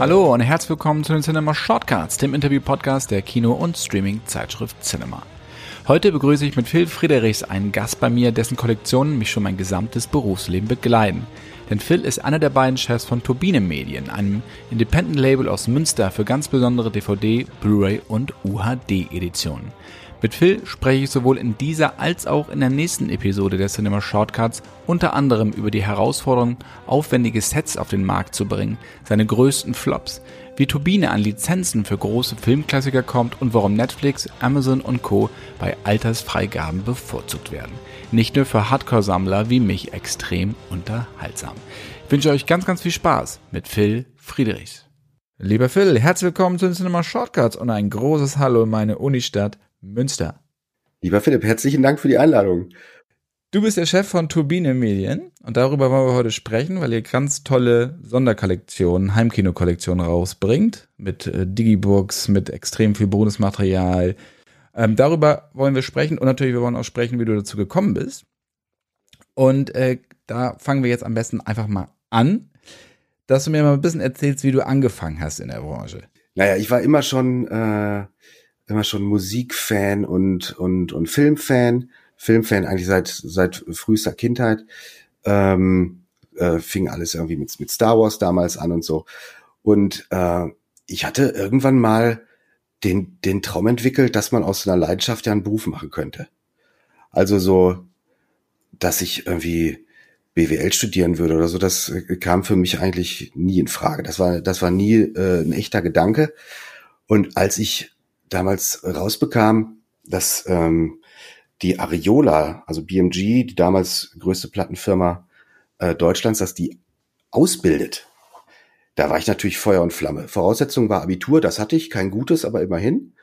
Hallo und herzlich willkommen zu den Cinema Shortcuts, dem Interview-Podcast der Kino- und Streaming-Zeitschrift Cinema. Heute begrüße ich mit Phil Friedrichs einen Gast bei mir, dessen Kollektionen mich schon mein gesamtes Berufsleben begleiten. Denn Phil ist einer der beiden Chefs von Turbine Medien, einem Independent-Label aus Münster für ganz besondere DVD, Blu-ray und UHD-Editionen. Mit Phil spreche ich sowohl in dieser als auch in der nächsten Episode der Cinema Shortcuts unter anderem über die Herausforderung, aufwendige Sets auf den Markt zu bringen, seine größten Flops, wie Turbine an Lizenzen für große Filmklassiker kommt und warum Netflix, Amazon und Co. bei Altersfreigaben bevorzugt werden. Nicht nur für Hardcore-Sammler wie mich extrem unterhaltsam. Ich wünsche euch ganz, ganz viel Spaß mit Phil Friedrichs. Lieber Phil, herzlich willkommen zu den Cinema Shortcuts und ein großes Hallo in meine Unistadt Münster. Lieber Philipp, herzlichen Dank für die Einladung. Du bist der Chef von Turbine Medien und darüber wollen wir heute sprechen, weil ihr ganz tolle Sonderkollektionen, Heimkinokollektionen rausbringt mit äh, Digibooks, mit extrem viel Bonusmaterial. Ähm, darüber wollen wir sprechen und natürlich wir wollen auch sprechen, wie du dazu gekommen bist. Und äh, da fangen wir jetzt am besten einfach mal an, dass du mir mal ein bisschen erzählst, wie du angefangen hast in der Branche. Naja, ich war immer schon äh, immer schon Musikfan und und und Filmfan Filmfan eigentlich seit, seit frühester Kindheit. Ähm, äh, fing alles irgendwie mit, mit Star Wars damals an und so. Und äh, ich hatte irgendwann mal den, den Traum entwickelt, dass man aus einer Leidenschaft ja einen Beruf machen könnte. Also so, dass ich irgendwie BWL studieren würde oder so, das kam für mich eigentlich nie in Frage. Das war, das war nie äh, ein echter Gedanke. Und als ich damals rausbekam, dass ähm, die Ariola, also BMG, die damals größte Plattenfirma äh, Deutschlands, dass die ausbildet. Da war ich natürlich Feuer und Flamme. Voraussetzung war Abitur, das hatte ich, kein gutes, aber immerhin.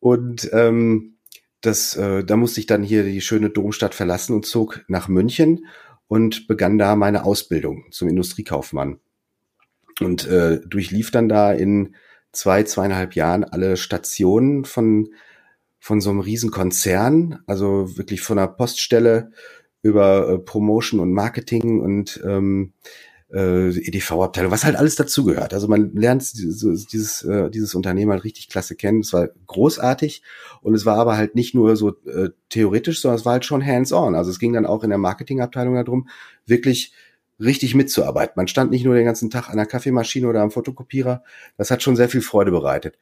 Und ähm, das, äh, da musste ich dann hier die schöne Domstadt verlassen und zog nach München und begann da meine Ausbildung zum Industriekaufmann. Und äh, durchlief dann da in zwei, zweieinhalb Jahren alle Stationen von von so einem Riesenkonzern, also wirklich von der Poststelle über äh, Promotion und Marketing und ähm, äh, EDV-Abteilung, was halt alles dazugehört. Also man lernt dieses, dieses, äh, dieses Unternehmen halt richtig klasse kennen. Es war großartig und es war aber halt nicht nur so äh, theoretisch, sondern es war halt schon hands-on. Also es ging dann auch in der Marketingabteilung darum, wirklich richtig mitzuarbeiten. Man stand nicht nur den ganzen Tag an der Kaffeemaschine oder am Fotokopierer. Das hat schon sehr viel Freude bereitet.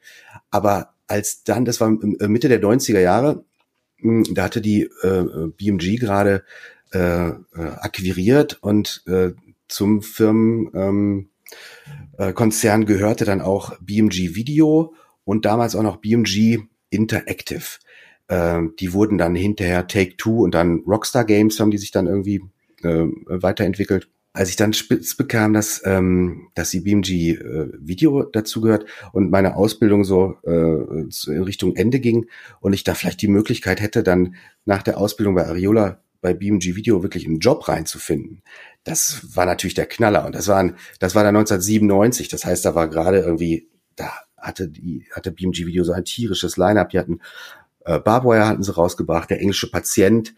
Aber als dann, das war äh, Mitte der 90er Jahre, hm, da hatte die äh, BMG gerade äh, äh, akquiriert und äh, zum Firmenkonzern ähm, äh, gehörte dann auch BMG Video und damals auch noch BMG Interactive. Die wurden dann hinterher Take Two und dann Rockstar Games haben die sich dann irgendwie weiterentwickelt als ich dann spitz bekam, dass, ähm, dass die BMG äh, Video dazugehört und meine Ausbildung so äh, in Richtung Ende ging und ich da vielleicht die Möglichkeit hätte, dann nach der Ausbildung bei Ariola bei BMG Video wirklich einen Job reinzufinden. Das war natürlich der Knaller und das war, das war dann 1997. Das heißt, da war gerade irgendwie, da hatte die, hatte BMG Video so ein tierisches Line-up. Die hatten äh, Barbwire hatten sie rausgebracht, der englische Patient,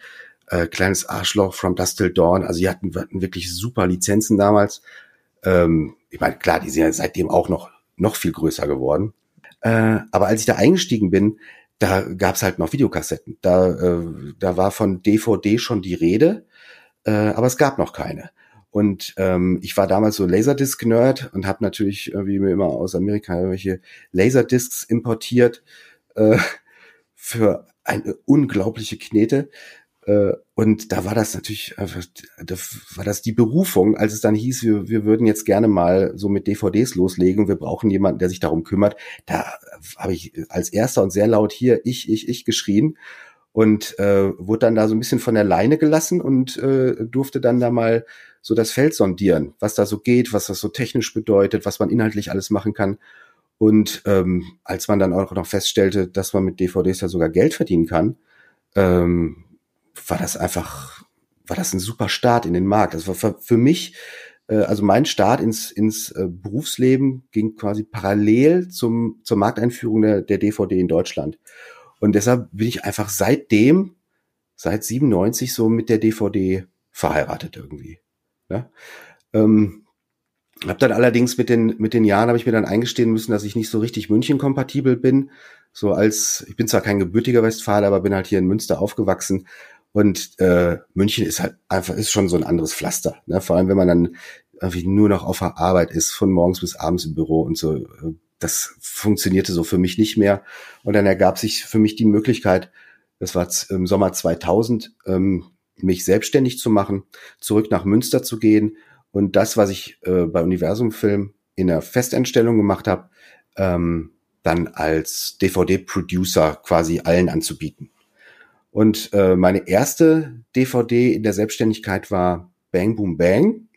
äh, Kleines Arschloch, From Dust Till Dawn. Also die hatten, hatten wirklich super Lizenzen damals. Ähm, ich meine, klar, die sind ja seitdem auch noch, noch viel größer geworden. Äh, aber als ich da eingestiegen bin, da gab's halt noch Videokassetten. Da, äh, da war von DVD schon die Rede, äh, aber es gab noch keine. Und ähm, ich war damals so Laserdisc-Nerd und habe natürlich irgendwie mir immer aus Amerika irgendwelche Laserdiscs importiert äh, für eine unglaubliche Knete. Äh, und da war das natürlich einfach, da war das die Berufung, als es dann hieß, wir, wir würden jetzt gerne mal so mit DVDs loslegen, wir brauchen jemanden, der sich darum kümmert. Da habe ich als erster und sehr laut hier ich, ich, ich geschrien und äh, wurde dann da so ein bisschen von der Leine gelassen und äh, durfte dann da mal so das Feld sondieren, was da so geht, was das so technisch bedeutet, was man inhaltlich alles machen kann. Und ähm, als man dann auch noch feststellte, dass man mit DVDs ja sogar Geld verdienen kann, ähm, war das einfach, war das ein super Start in den Markt. Das war für, für mich, äh, also mein Start ins, ins äh, Berufsleben ging quasi parallel zum, zur Markteinführung der, der DVD in Deutschland. Und deshalb bin ich einfach seitdem, seit 97 so mit der DVD verheiratet irgendwie. Ja? Ähm, Hab dann allerdings mit den mit den Jahren habe ich mir dann eingestehen müssen, dass ich nicht so richtig München kompatibel bin. So als ich bin zwar kein gebürtiger Westfaler, aber bin halt hier in Münster aufgewachsen und äh, München ist halt einfach ist schon so ein anderes Pflaster. Ne? Vor allem wenn man dann irgendwie nur noch auf der Arbeit ist, von morgens bis abends im Büro und so. Das funktionierte so für mich nicht mehr. Und dann ergab sich für mich die Möglichkeit, das war im Sommer 2000, ähm, mich selbstständig zu machen, zurück nach Münster zu gehen und das, was ich äh, bei Universum Film in der Festeinstellung gemacht habe, ähm, dann als DVD-Producer quasi allen anzubieten. Und äh, meine erste DVD in der Selbstständigkeit war Bang Boom Bang.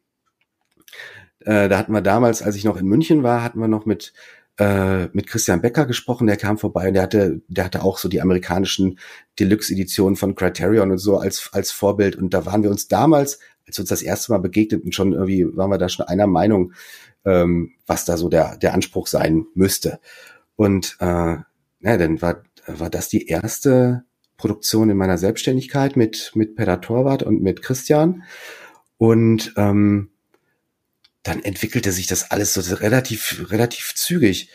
Äh, da hatten wir damals, als ich noch in München war, hatten wir noch mit äh, mit Christian Becker gesprochen, der kam vorbei und der hatte, der hatte auch so die amerikanischen Deluxe-Editionen von Criterion und so als, als Vorbild. Und da waren wir uns damals, als wir uns das erste Mal begegneten, schon irgendwie, waren wir da schon einer Meinung, ähm, was da so der, der Anspruch sein müsste. Und äh, ja, dann war, war das die erste Produktion in meiner Selbstständigkeit mit, mit Peter Torwart und mit Christian. Und ähm, dann entwickelte sich das alles so relativ, relativ zügig,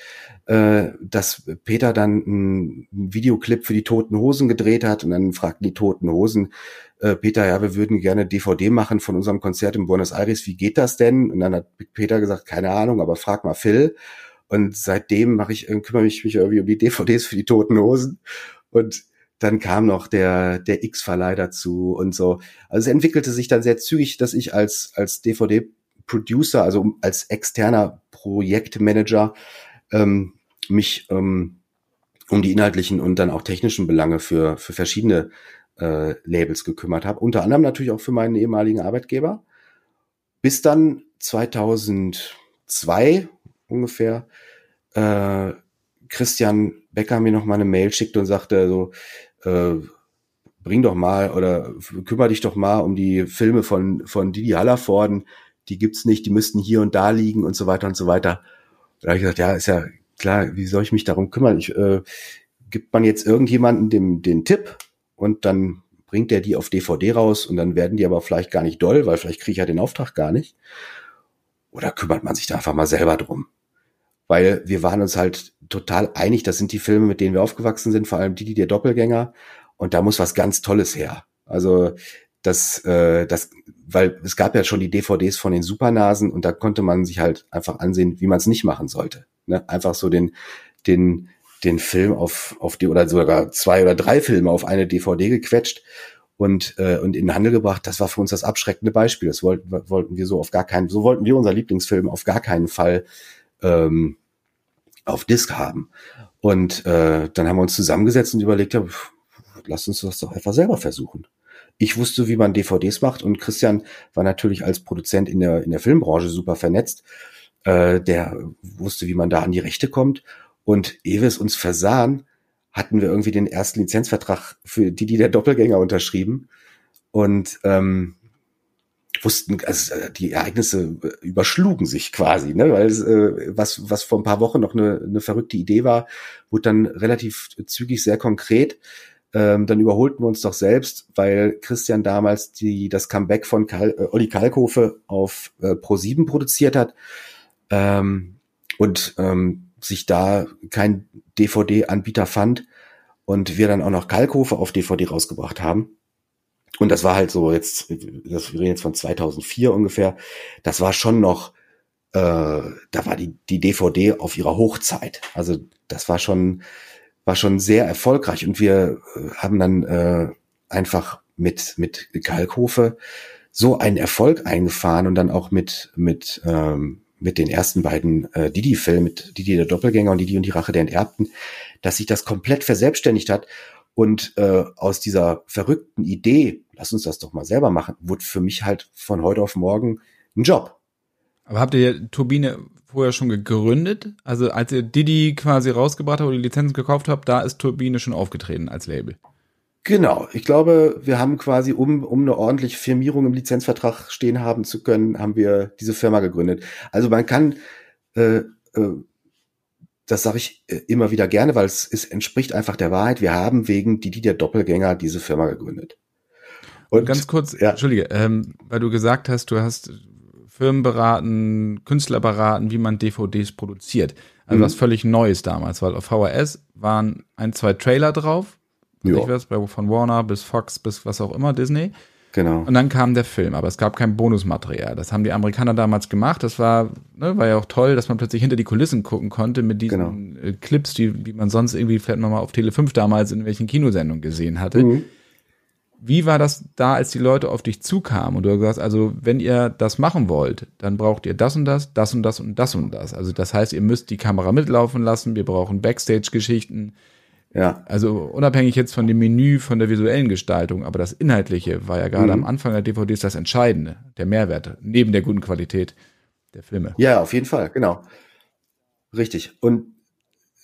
äh, dass Peter dann einen Videoclip für die Toten Hosen gedreht hat und dann fragten die Toten Hosen, äh, Peter, ja, wir würden gerne DVD machen von unserem Konzert in Buenos Aires, wie geht das denn? Und dann hat Peter gesagt, keine Ahnung, aber frag mal Phil. Und seitdem mache ich, kümmere ich mich irgendwie um die DVDs für die Toten Hosen. Und dann kam noch der, der X-Verleih dazu und so. Also es entwickelte sich dann sehr zügig, dass ich als, als DVD Producer, also als externer Projektmanager, ähm, mich ähm, um die inhaltlichen und dann auch technischen Belange für, für verschiedene äh, Labels gekümmert habe. Unter anderem natürlich auch für meinen ehemaligen Arbeitgeber. Bis dann 2002 ungefähr äh, Christian Becker mir noch mal eine Mail schickte und sagte so, äh, bring doch mal oder kümmere dich doch mal um die Filme von, von Didi Hallervorden die gibt's nicht, die müssten hier und da liegen und so weiter und so weiter. Da habe ich gesagt, ja, ist ja klar, wie soll ich mich darum kümmern? Ich, äh, gibt man jetzt irgendjemanden dem, den Tipp und dann bringt der die auf DVD raus und dann werden die aber vielleicht gar nicht doll, weil vielleicht kriege ich ja den Auftrag gar nicht. Oder kümmert man sich da einfach mal selber drum? Weil wir waren uns halt total einig, das sind die Filme, mit denen wir aufgewachsen sind, vor allem die, die der Doppelgänger. Und da muss was ganz Tolles her. Also das, äh, das, weil es gab ja schon die DVDs von den Supernasen und da konnte man sich halt einfach ansehen, wie man es nicht machen sollte. Ne? Einfach so den, den, den Film auf, auf die, oder sogar zwei oder drei Filme auf eine DVD gequetscht und, äh, und in den Handel gebracht. Das war für uns das abschreckende Beispiel. Das wollten, wollten wir so auf gar keinen, so wollten wir unser Lieblingsfilm auf gar keinen Fall ähm, auf Disc haben. Und äh, dann haben wir uns zusammengesetzt und überlegt, ja, lass uns das doch einfach selber versuchen ich wusste, wie man DVDs macht und Christian war natürlich als Produzent in der, in der Filmbranche super vernetzt. Äh, der wusste, wie man da an die Rechte kommt. Und ehe wir es uns versahen, hatten wir irgendwie den ersten Lizenzvertrag für die, die der Doppelgänger unterschrieben und ähm, wussten, also äh, die Ereignisse überschlugen sich quasi, ne? weil äh, was, was vor ein paar Wochen noch eine, eine verrückte Idee war, wurde dann relativ zügig sehr konkret ähm, dann überholten wir uns doch selbst, weil Christian damals die, das Comeback von Kal äh, Olli Kalkofe auf äh, Pro7 produziert hat ähm, und ähm, sich da kein DVD-Anbieter fand und wir dann auch noch Kalkofe auf DVD rausgebracht haben. Und das war halt so jetzt, das wir reden jetzt von 2004 ungefähr, das war schon noch, äh, da war die, die DVD auf ihrer Hochzeit. Also das war schon, war schon sehr erfolgreich. Und wir äh, haben dann äh, einfach mit mit Kalkhofe so einen Erfolg eingefahren und dann auch mit mit ähm, mit den ersten beiden äh, Didi-Filmen, mit Didi der Doppelgänger und Didi und die Rache der Enterbten, dass sich das komplett verselbstständigt hat und äh, aus dieser verrückten Idee, lass uns das doch mal selber machen, wurde für mich halt von heute auf morgen ein Job. Aber habt ihr Turbine vorher schon gegründet? Also als ihr Didi quasi rausgebracht habt oder die Lizenzen gekauft habt, da ist Turbine schon aufgetreten als Label. Genau. Ich glaube, wir haben quasi, um, um eine ordentliche Firmierung im Lizenzvertrag stehen haben zu können, haben wir diese Firma gegründet. Also man kann, äh, äh, das sage ich äh, immer wieder gerne, weil es, es entspricht einfach der Wahrheit. Wir haben wegen Didi der Doppelgänger diese Firma gegründet. Und, Und ganz kurz, ja. Entschuldige, ähm, weil du gesagt hast, du hast Firmen beraten, Künstler beraten, wie man DVDs produziert. Also Mhm. was völlig Neues damals, weil auf VHS waren ein, zwei Trailer drauf. Ich weiß, von Warner bis Fox bis was auch immer, Disney. Genau. Und dann kam der Film, aber es gab kein Bonusmaterial. Das haben die Amerikaner damals gemacht. Das war, ne, war ja auch toll, dass man plötzlich hinter die Kulissen gucken konnte mit diesen äh, Clips, die, die man sonst irgendwie vielleicht noch mal auf Tele 5 damals in welchen Kinosendungen gesehen hatte. Mhm. Wie war das da, als die Leute auf dich zukamen und du hast gesagt, also wenn ihr das machen wollt, dann braucht ihr das und das, das und das und das und das. Also das heißt, ihr müsst die Kamera mitlaufen lassen, wir brauchen Backstage-Geschichten. Ja. Also unabhängig jetzt von dem Menü, von der visuellen Gestaltung, aber das Inhaltliche war ja gerade Mhm. am Anfang der DVDs das Entscheidende, der Mehrwert, neben der guten Qualität der Filme. Ja, auf jeden Fall, genau. Richtig. Und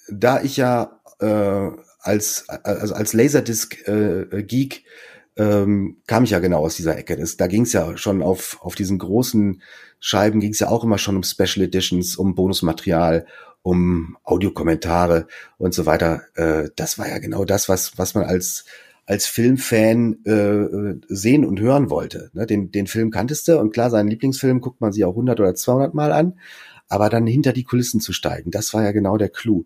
da ich ja äh, als, also als Laserdisc-Geek ähm, kam ich ja genau aus dieser Ecke. Das, da ging es ja schon auf, auf diesen großen Scheiben, ging es ja auch immer schon um Special Editions, um Bonusmaterial, um Audiokommentare und so weiter. Äh, das war ja genau das, was, was man als als Filmfan äh, sehen und hören wollte. Ne? Den, den Film kanntest du und klar, seinen Lieblingsfilm guckt man sich auch 100 oder 200 Mal an, aber dann hinter die Kulissen zu steigen, das war ja genau der Clou.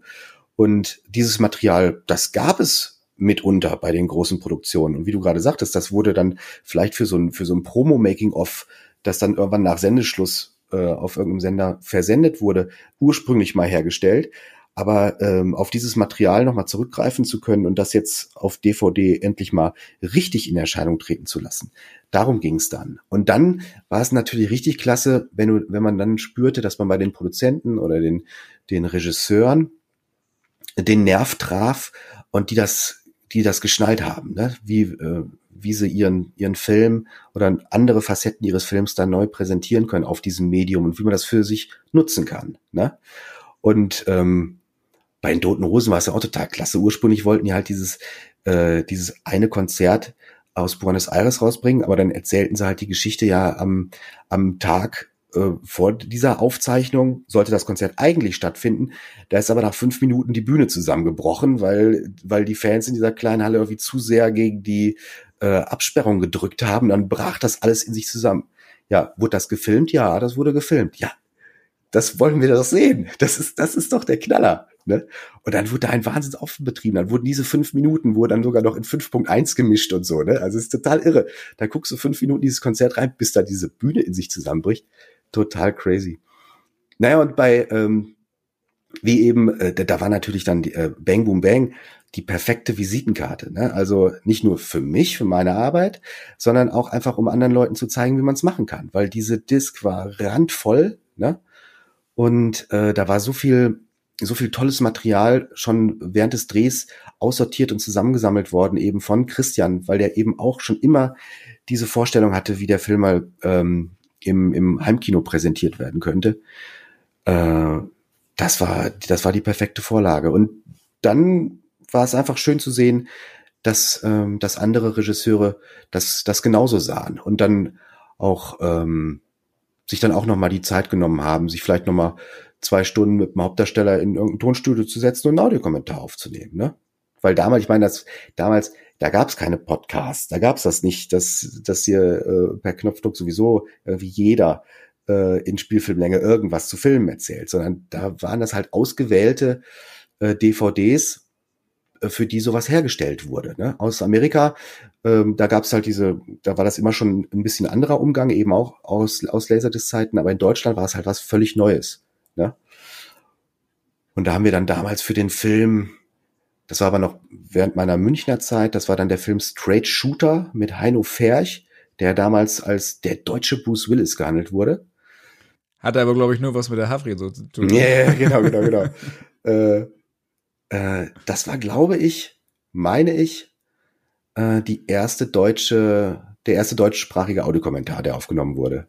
Und dieses Material, das gab es mitunter bei den großen Produktionen. Und wie du gerade sagtest, das wurde dann vielleicht für so ein, für so ein Promo-Making-of, das dann irgendwann nach Sendeschluss äh, auf irgendeinem Sender versendet wurde, ursprünglich mal hergestellt. Aber ähm, auf dieses Material nochmal zurückgreifen zu können und das jetzt auf DVD endlich mal richtig in Erscheinung treten zu lassen. Darum ging es dann. Und dann war es natürlich richtig klasse, wenn, du, wenn man dann spürte, dass man bei den Produzenten oder den, den Regisseuren den Nerv traf und die das, die das geschnallt haben, ne? wie, äh, wie sie ihren, ihren Film oder andere Facetten ihres Films dann neu präsentieren können auf diesem Medium und wie man das für sich nutzen kann. Ne? Und ähm, bei den Toten Hosen war es ja auch total klasse. Ursprünglich wollten die halt dieses, äh, dieses eine Konzert aus Buenos Aires rausbringen, aber dann erzählten sie halt die Geschichte ja am, am Tag äh, vor dieser Aufzeichnung sollte das Konzert eigentlich stattfinden. Da ist aber nach fünf Minuten die Bühne zusammengebrochen, weil, weil die Fans in dieser kleinen Halle irgendwie zu sehr gegen die äh, Absperrung gedrückt haben. Dann brach das alles in sich zusammen. Ja, wurde das gefilmt? Ja, das wurde gefilmt. Ja, das wollen wir doch sehen. Das ist, das ist doch der Knaller. Ne? Und dann wurde da ein Wahnsinnsaufwand betrieben. Dann wurden diese fünf Minuten, wurden dann sogar noch in 5.1 gemischt und so. Ne? Also es ist total irre. Da guckst du fünf Minuten dieses Konzert rein, bis da diese Bühne in sich zusammenbricht. Total crazy. Naja, und bei, ähm, wie eben, äh, da war natürlich dann die, äh, Bang Boom Bang die perfekte Visitenkarte. Ne? Also nicht nur für mich, für meine Arbeit, sondern auch einfach, um anderen Leuten zu zeigen, wie man es machen kann. Weil diese Disc war randvoll, ne? Und äh, da war so viel, so viel tolles Material schon während des Drehs aussortiert und zusammengesammelt worden, eben von Christian, weil der eben auch schon immer diese Vorstellung hatte, wie der Film mal ähm, im, im Heimkino präsentiert werden könnte. Äh, das war, das war die perfekte Vorlage. Und dann war es einfach schön zu sehen, dass, ähm, dass andere Regisseure das, das genauso sahen und dann auch ähm, sich dann auch noch mal die Zeit genommen haben, sich vielleicht noch mal zwei Stunden mit dem Hauptdarsteller in irgendein Tonstudio zu setzen und einen Audiokommentar aufzunehmen, ne? Weil damals, ich meine, das damals, da gab es keine Podcasts, da gab es das nicht, dass, dass hier äh, per Knopfdruck sowieso irgendwie jeder äh, in Spielfilmlänge irgendwas zu Filmen erzählt, sondern da waren das halt ausgewählte äh, DVDs, äh, für die sowas hergestellt wurde. Ne? Aus Amerika, ähm, da gab es halt diese, da war das immer schon ein bisschen anderer Umgang, eben auch aus, aus Laserdisc-Zeiten, aber in Deutschland war es halt was völlig Neues. Ne? Und da haben wir dann damals für den Film, das war aber noch während meiner Münchner Zeit, das war dann der Film Straight Shooter mit Heino Ferch, der damals als der deutsche Bruce Willis gehandelt wurde. Hat aber, glaube ich, nur was mit der Havri so zu tun. Ja, yeah, genau, genau, genau. äh, äh, das war, glaube ich, meine ich, äh, die erste deutsche, der erste deutschsprachige Audiokommentar, der aufgenommen wurde.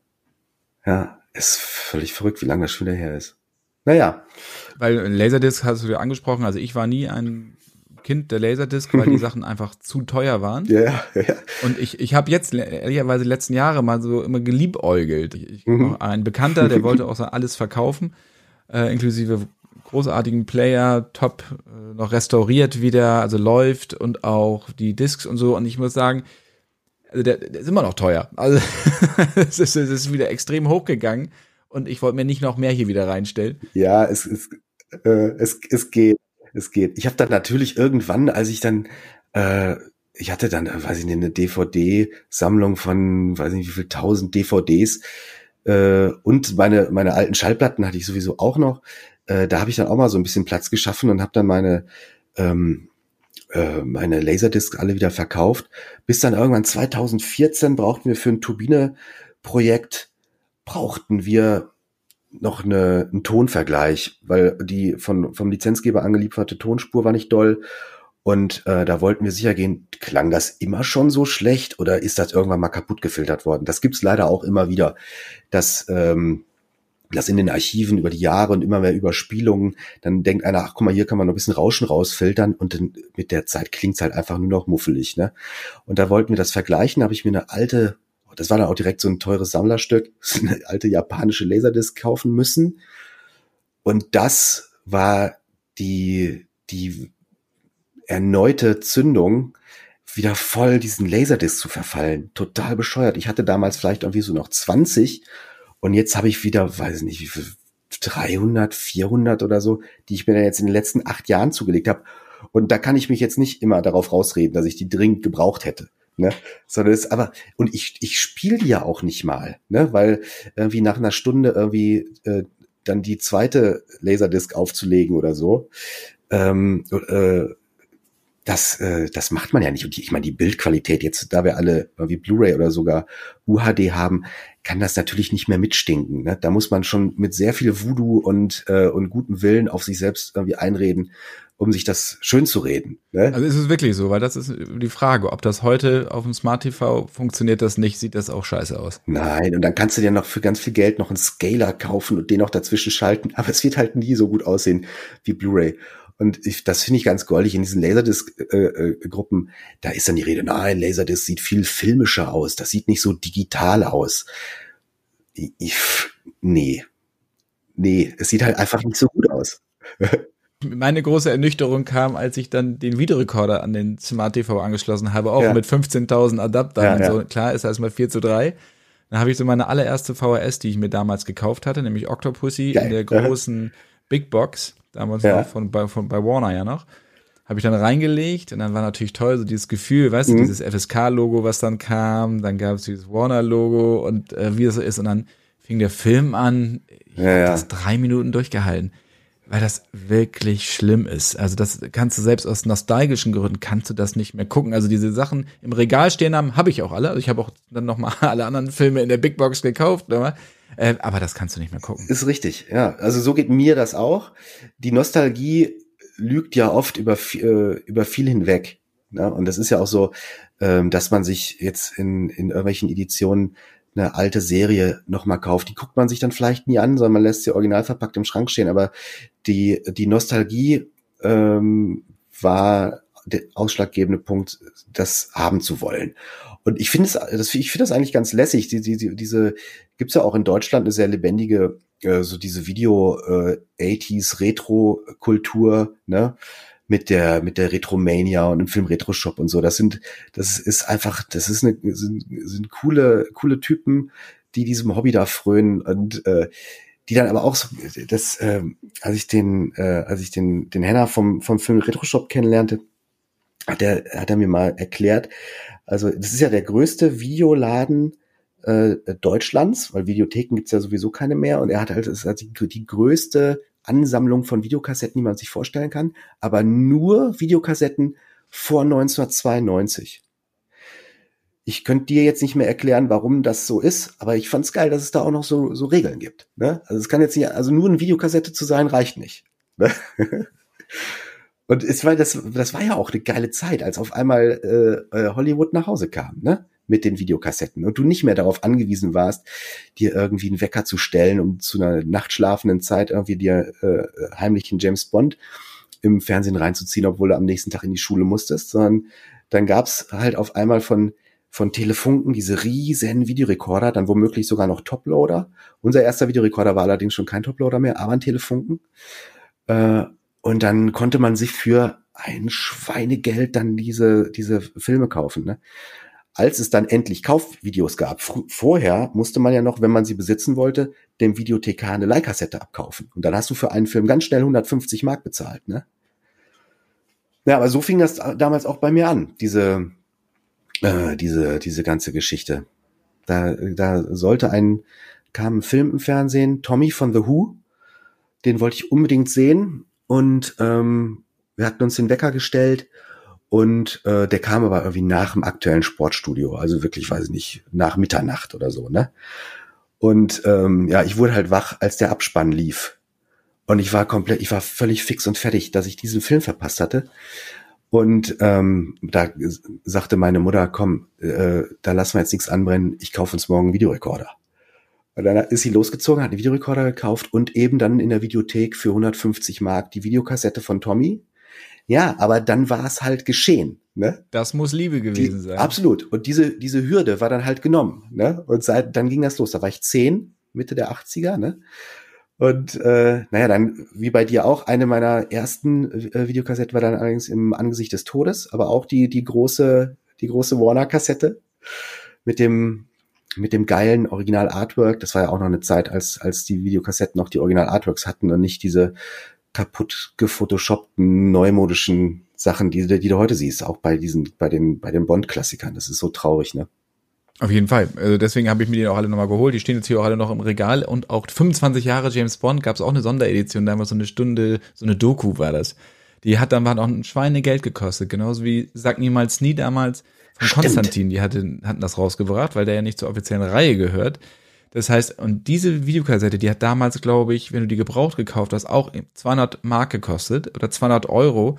Ja, ist völlig verrückt, wie lange das schon wieder her ist. Naja. Weil Laserdisc hast du ja angesprochen, also ich war nie ein Kind der Laserdisc, weil die Sachen einfach zu teuer waren. Ja, ja. Und ich, ich habe jetzt ehrlicherweise die letzten Jahre mal so immer geliebäugelt. Ich, mhm. Ein Bekannter, der wollte auch so alles verkaufen, äh, inklusive großartigen Player, top äh, noch restauriert wieder, also läuft und auch die Discs und so. Und ich muss sagen, Also der, der ist immer noch teuer. Also es ist, es ist wieder extrem hochgegangen und ich wollte mir nicht noch mehr hier wieder reinstellen. Ja, es, es, äh, es, es geht. Es geht. Ich habe dann natürlich irgendwann, als ich dann, äh, ich hatte dann, äh, weiß ich nicht, eine DVD-Sammlung von, weiß ich nicht, wie viel tausend DVDs äh, und meine meine alten Schallplatten hatte ich sowieso auch noch. Äh, da habe ich dann auch mal so ein bisschen Platz geschaffen und habe dann meine ähm, äh, meine Laserdisc alle wieder verkauft. Bis dann irgendwann 2014 brauchten wir für ein Turbine-Projekt brauchten wir noch eine, einen Tonvergleich, weil die von, vom Lizenzgeber angelieferte Tonspur war nicht doll. Und äh, da wollten wir sicher gehen, klang das immer schon so schlecht oder ist das irgendwann mal kaputt gefiltert worden? Das gibt's leider auch immer wieder, dass ähm, das in den Archiven über die Jahre und immer mehr Überspielungen, dann denkt einer, ach guck mal, hier kann man noch ein bisschen Rauschen rausfiltern und dann mit der Zeit klingt's halt einfach nur noch muffelig. Ne? Und da wollten wir das vergleichen, habe ich mir eine alte, das war dann auch direkt so ein teures Sammlerstück, eine alte japanische Laserdisc kaufen müssen. Und das war die, die erneute Zündung, wieder voll diesen Laserdisc zu verfallen. Total bescheuert. Ich hatte damals vielleicht irgendwie so noch 20 und jetzt habe ich wieder, weiß nicht, wie viel, 300, 400 oder so, die ich mir dann jetzt in den letzten acht Jahren zugelegt habe. Und da kann ich mich jetzt nicht immer darauf rausreden, dass ich die dringend gebraucht hätte. Ne? Sondern es aber, und ich, ich spiele die ja auch nicht mal, ne? Weil irgendwie nach einer Stunde irgendwie äh, dann die zweite Laserdisc aufzulegen oder so. Ähm, äh, das, äh, das macht man ja nicht. Und die, ich meine, die Bildqualität jetzt, da wir alle wie Blu-ray oder sogar UHD haben, kann das natürlich nicht mehr mitstinken. Ne? Da muss man schon mit sehr viel Voodoo und, äh, und gutem Willen auf sich selbst irgendwie einreden, um sich das schön zu reden. Ne? Also ist es wirklich so, weil das ist die Frage, ob das heute auf dem Smart TV funktioniert das nicht, sieht das auch scheiße aus. Nein, und dann kannst du dir noch für ganz viel Geld noch einen Scaler kaufen und den noch dazwischen schalten, aber es wird halt nie so gut aussehen wie Blu-ray. Und ich, das finde ich ganz goldig in diesen Laserdisc-Gruppen. Äh, äh, da ist dann die Rede, nein, Laserdisc sieht viel filmischer aus. Das sieht nicht so digital aus. Ich, ich, nee. Nee, es sieht halt einfach nicht so gut aus. Meine große Ernüchterung kam, als ich dann den Videorekorder an den Smart TV angeschlossen habe, auch ja. mit 15.000 Adaptern. Ja, ja. So, klar, ist erstmal 4 zu 3. Dann habe ich so meine allererste VHS, die ich mir damals gekauft hatte, nämlich Octopussy in der großen Big Box damals ja. von, bei, von, bei Warner ja noch. Habe ich dann reingelegt und dann war natürlich toll, so dieses Gefühl, weißt mhm. du, dieses FSK-Logo, was dann kam, dann gab es dieses Warner-Logo und äh, wie das so ist und dann fing der Film an, ich ja, ja. das drei Minuten durchgehalten, weil das wirklich schlimm ist. Also das kannst du selbst aus nostalgischen Gründen kannst du das nicht mehr gucken. Also diese Sachen im Regal stehen haben, habe ich auch alle. Also ich habe auch dann noch mal alle anderen Filme in der Big Box gekauft. Aber äh, aber das kannst du nicht mehr gucken. Ist richtig, ja. Also so geht mir das auch. Die Nostalgie lügt ja oft über, äh, über viel hinweg. Ne? Und das ist ja auch so, ähm, dass man sich jetzt in, in irgendwelchen Editionen eine alte Serie nochmal kauft. Die guckt man sich dann vielleicht nie an, sondern man lässt sie original verpackt im Schrank stehen. Aber die, die Nostalgie ähm, war der ausschlaggebende Punkt, das haben zu wollen. Und ich finde das, ich finde das eigentlich ganz lässig. Die, die, die, diese gibt's ja auch in Deutschland eine sehr lebendige, äh, so diese Video äh, 80s Retro-Kultur, ne? Mit der, mit der Retromania und im Film Retro Shop und so. Das sind, das ist einfach, das ist eine, sind, sind coole, coole Typen, die diesem Hobby da frönen und äh, die dann aber auch so, das, äh, als ich den, äh, als ich den, den Henner vom, vom Film Retro Shop kennenlernte, hat er, hat er mir mal erklärt, also das ist ja der größte Videoladen äh, Deutschlands, weil Videotheken gibt's ja sowieso keine mehr und er hat halt, ist halt die, die größte Ansammlung von Videokassetten, die man sich vorstellen kann, aber nur Videokassetten vor 1992. Ich könnte dir jetzt nicht mehr erklären, warum das so ist, aber ich fand's geil, dass es da auch noch so, so Regeln gibt. Ne? Also es kann jetzt nicht, also nur eine Videokassette zu sein, reicht nicht. Ne? Und es war, das, das war ja auch eine geile Zeit, als auf einmal äh, äh, Hollywood nach Hause kam, ne? Mit den Videokassetten. Und du nicht mehr darauf angewiesen warst, dir irgendwie einen Wecker zu stellen, um zu einer nachtschlafenden Zeit irgendwie dir äh, heimlich einen James Bond im Fernsehen reinzuziehen, obwohl du am nächsten Tag in die Schule musstest, sondern dann gab's halt auf einmal von von Telefunken diese riesen Videorekorder, dann womöglich sogar noch Toploader. Unser erster Videorekorder war allerdings schon kein Toploader mehr, aber ein Telefunken. Äh, und dann konnte man sich für ein Schweinegeld dann diese, diese Filme kaufen. Ne? als es dann endlich Kaufvideos gab. Vorher musste man ja noch, wenn man sie besitzen wollte, dem Videothekar eine Leihkassette abkaufen. Und dann hast du für einen Film ganz schnell 150 Mark bezahlt, ne? Ja, aber so fing das damals auch bei mir an, diese, äh, diese, diese ganze Geschichte. Da, da sollte ein, kam ein Film im Fernsehen, Tommy von The Who, den wollte ich unbedingt sehen und ähm, wir hatten uns den Wecker gestellt und äh, der kam aber irgendwie nach dem aktuellen Sportstudio, also wirklich, weiß ich nicht, nach Mitternacht oder so, ne? Und ähm, ja, ich wurde halt wach, als der Abspann lief. Und ich war komplett, ich war völlig fix und fertig, dass ich diesen Film verpasst hatte. Und ähm, da sagte meine Mutter, komm, äh, da lassen wir jetzt nichts anbrennen, ich kaufe uns morgen einen Videorekorder. Und dann ist sie losgezogen, hat einen Videorekorder gekauft und eben dann in der Videothek für 150 Mark die Videokassette von Tommy ja, aber dann war es halt geschehen. Ne? Das muss Liebe gewesen Die, sein. Absolut. Und diese, diese Hürde war dann halt genommen. Ne? Und seit, dann ging das los. Da war ich zehn, Mitte der 80er. Ne? Und äh, naja, dann, wie bei dir auch, eine meiner ersten äh, Videokassetten war dann allerdings im Angesicht des Todes, aber auch die, die große, die große Warner-Kassette mit dem, mit dem geilen Original-Artwork. Das war ja auch noch eine Zeit, als, als die Videokassetten noch die Original-Artworks hatten und nicht diese kaputt gefotoshoppten, neumodischen Sachen, die, die du heute siehst, auch bei diesen, bei den, bei den Bond-Klassikern. Das ist so traurig, ne? Auf jeden Fall. Also deswegen habe ich mir die auch alle nochmal geholt. Die stehen jetzt hier auch alle noch im Regal. Und auch 25 Jahre James Bond gab es auch eine Sonderedition. Da war so eine Stunde, so eine Doku war das. Die hat dann war auch ein Schweinegeld gekostet. Genauso wie Sag niemals nie damals von Stimmt. Konstantin. Die hatte, hatten das rausgebracht, weil der ja nicht zur offiziellen Reihe gehört. Das heißt, und diese Videokassette, die hat damals, glaube ich, wenn du die gebraucht gekauft hast, auch 200 Mark gekostet oder 200 Euro.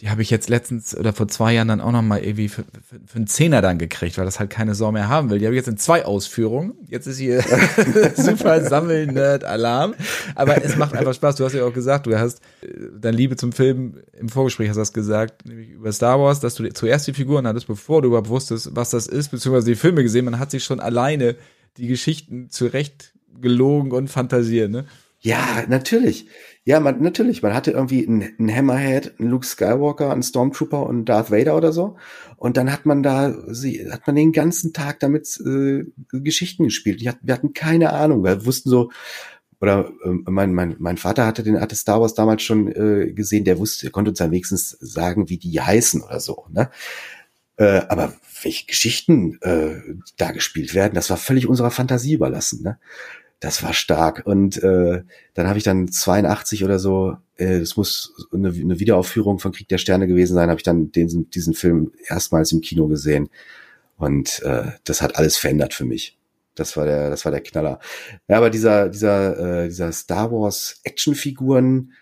Die habe ich jetzt letztens oder vor zwei Jahren dann auch noch mal irgendwie für, für, für einen Zehner dann gekriegt, weil das halt keine Sau mehr haben will. Die habe ich jetzt in zwei Ausführungen. Jetzt ist hier super Sammel-Nerd-Alarm. Aber es macht einfach Spaß. Du hast ja auch gesagt, du hast äh, deine Liebe zum Film im Vorgespräch hast du das gesagt, nämlich über Star Wars, dass du zuerst die Figuren hattest, bevor du überhaupt wusstest, was das ist, beziehungsweise die Filme gesehen. Man hat sich schon alleine die Geschichten zurecht gelogen und fantasieren, ne? Ja, natürlich. Ja, man, natürlich. Man hatte irgendwie einen, einen Hammerhead, einen Luke Skywalker, einen Stormtrooper und Darth Vader oder so. Und dann hat man da, sie, hat man den ganzen Tag damit äh, Geschichten gespielt. Hat, wir hatten keine Ahnung. Wir wussten so, oder äh, mein, mein, mein Vater hatte den hatte Star Wars damals schon äh, gesehen, der wusste, er konnte uns dann wenigstens sagen, wie die heißen oder so. Ne? Äh, aber welche Geschichten äh, da gespielt werden, das war völlig unserer Fantasie überlassen. Ne? Das war stark. Und äh, dann habe ich dann 82 oder so, äh, das muss eine, eine Wiederaufführung von Krieg der Sterne gewesen sein, habe ich dann den, diesen Film erstmals im Kino gesehen. Und äh, das hat alles verändert für mich. Das war der, das war der Knaller. Ja, aber dieser, dieser, äh, dieser Star Wars Actionfiguren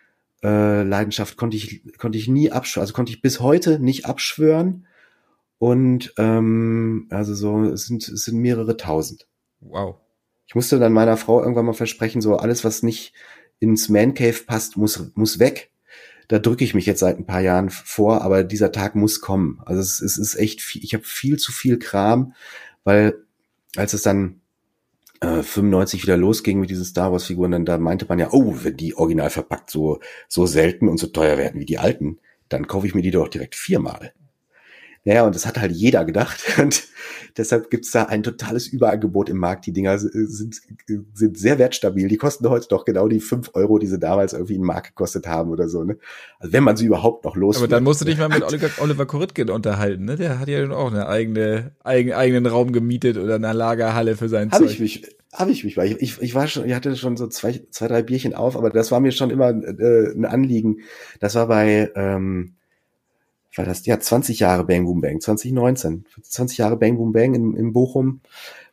äh, Leidenschaft konnte ich, konnte ich nie abschwören, also konnte ich bis heute nicht abschwören. Und ähm, also so, es sind, es sind mehrere tausend. Wow. Ich musste dann meiner Frau irgendwann mal versprechen, so alles, was nicht ins Man Cave passt, muss, muss weg. Da drücke ich mich jetzt seit ein paar Jahren vor, aber dieser Tag muss kommen. Also es, es ist echt viel, ich habe viel zu viel Kram, weil als es dann äh, 95 wieder losging mit diesen Star Wars Figuren, dann da meinte man ja, oh, wenn die original verpackt so so selten und so teuer werden wie die alten, dann kaufe ich mir die doch direkt viermal. Naja, und das hat halt jeder gedacht. Und deshalb gibt's da ein totales Überangebot im Markt. Die Dinger sind, sind sehr wertstabil. Die kosten heute doch genau die fünf Euro, die sie damals irgendwie in Markt gekostet haben oder so. Ne? Also wenn man sie überhaupt noch los. Aber dann musst du dich mal mit Oliver, Oliver Koritkin unterhalten. Ne? Der hat ja auch eine eigene, eigen, eigenen Raum gemietet oder eine Lagerhalle für sein hab Zeug. Ich mich, habe ich mich, weil ich, ich, ich war schon, ich hatte schon so zwei, zwei, drei Bierchen auf, aber das war mir schon immer äh, ein Anliegen. Das war bei ähm, war das, ja, 20 Jahre Bang Boom Bang, 2019, 20 Jahre Bang Boom Bang in, in Bochum,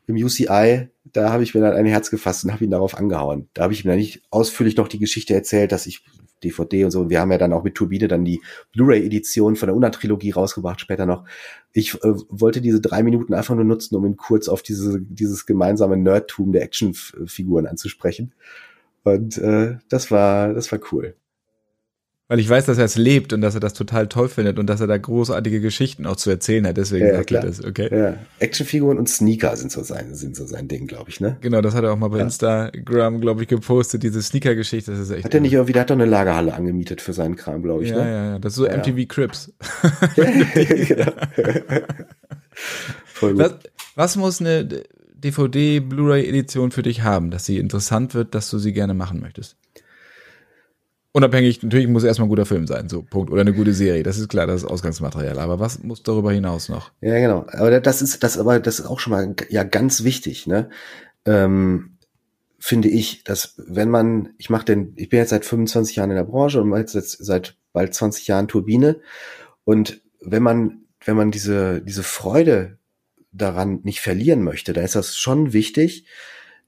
im UCI, da habe ich mir dann ein Herz gefasst und habe ihn darauf angehauen. Da habe ich mir dann nicht ausführlich noch die Geschichte erzählt, dass ich DVD und so, und wir haben ja dann auch mit Turbine dann die Blu-ray-Edition von der Una-Trilogie rausgebracht, später noch. Ich äh, wollte diese drei Minuten einfach nur nutzen, um ihn kurz auf diese, dieses gemeinsame Nerdtum der Actionfiguren anzusprechen. Und äh, das war, das war cool. Weil ich weiß, dass er es lebt und dass er das total toll findet und dass er da großartige Geschichten auch zu erzählen hat. Deswegen ja, sagt klar. er das, okay? Ja. Actionfiguren und Sneaker sind so sein, sind so sein Ding, glaube ich, ne? Genau, das hat er auch mal bei ja. Instagram, glaube ich, gepostet, diese Sneaker-Geschichte. Das ist echt. Hat er nicht irgendwie, der hat doch eine Lagerhalle angemietet für seinen Kram, glaube ich, ja, ne? Ja, ja, Das ist so ja. MTV Crips. genau. Was, was muss eine DVD, Blu-ray-Edition für dich haben, dass sie interessant wird, dass du sie gerne machen möchtest? Unabhängig, natürlich muss erstmal ein guter Film sein, so Punkt. Oder eine gute Serie, das ist klar, das ist Ausgangsmaterial. Aber was muss darüber hinaus noch? Ja, genau. Aber das ist, das, aber das ist auch schon mal ja ganz wichtig, ne? Ähm, finde ich, dass wenn man, ich mache den, ich bin jetzt seit 25 Jahren in der Branche und mache jetzt seit bald 20 Jahren Turbine. Und wenn man, wenn man diese, diese Freude daran nicht verlieren möchte, da ist das schon wichtig,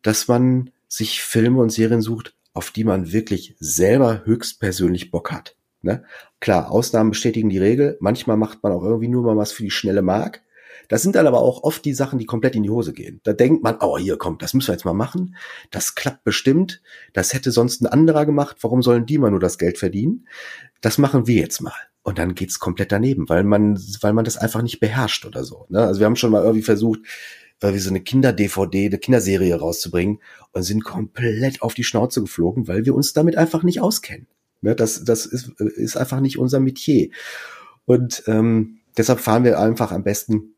dass man sich Filme und Serien sucht, auf die man wirklich selber höchstpersönlich Bock hat. Ne? Klar, Ausnahmen bestätigen die Regel. Manchmal macht man auch irgendwie nur mal was für die schnelle Mark. Das sind dann aber auch oft die Sachen, die komplett in die Hose gehen. Da denkt man, oh, hier kommt, das müssen wir jetzt mal machen. Das klappt bestimmt. Das hätte sonst ein anderer gemacht. Warum sollen die mal nur das Geld verdienen? Das machen wir jetzt mal. Und dann geht's komplett daneben, weil man, weil man das einfach nicht beherrscht oder so. Ne? Also wir haben schon mal irgendwie versucht, wie so eine Kinder-DVD, eine Kinderserie rauszubringen und sind komplett auf die Schnauze geflogen, weil wir uns damit einfach nicht auskennen. Ne, das, das ist, ist einfach nicht unser Metier. Und ähm, deshalb fahren wir einfach am besten